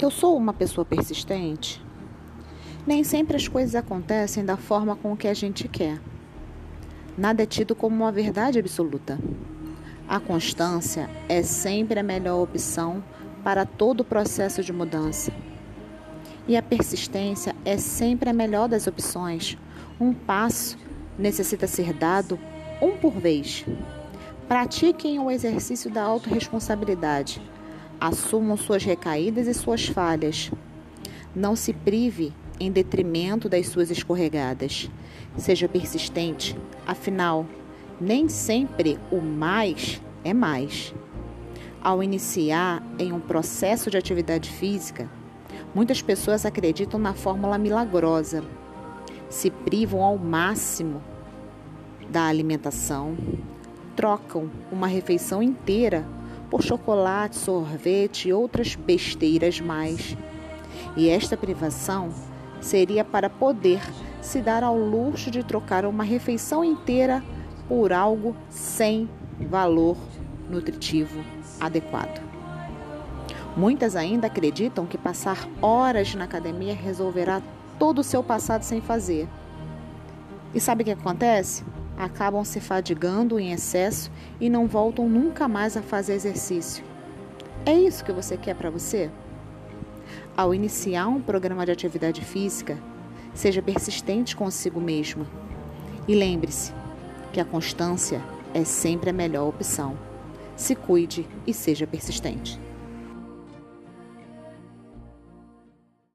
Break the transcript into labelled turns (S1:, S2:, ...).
S1: Eu sou uma pessoa persistente? Nem sempre as coisas acontecem da forma com que a gente quer. Nada é tido como uma verdade absoluta. A constância é sempre a melhor opção para todo o processo de mudança. E a persistência é sempre a melhor das opções. Um passo necessita ser dado um por vez. Pratiquem o exercício da autorresponsabilidade Assumam suas recaídas e suas falhas. Não se prive em detrimento das suas escorregadas. Seja persistente, afinal, nem sempre o mais é mais. Ao iniciar em um processo de atividade física, muitas pessoas acreditam na fórmula milagrosa, se privam ao máximo da alimentação, trocam uma refeição inteira por chocolate, sorvete e outras besteiras mais. E esta privação seria para poder se dar ao luxo de trocar uma refeição inteira por algo sem valor nutritivo adequado. Muitas ainda acreditam que passar horas na academia resolverá todo o seu passado sem fazer. E sabe o que acontece? Acabam se fadigando em excesso e não voltam nunca mais a fazer exercício. É isso que você quer para você? Ao iniciar um programa de atividade física, seja persistente consigo mesmo. E lembre-se que a constância é sempre a melhor opção. Se cuide e seja persistente.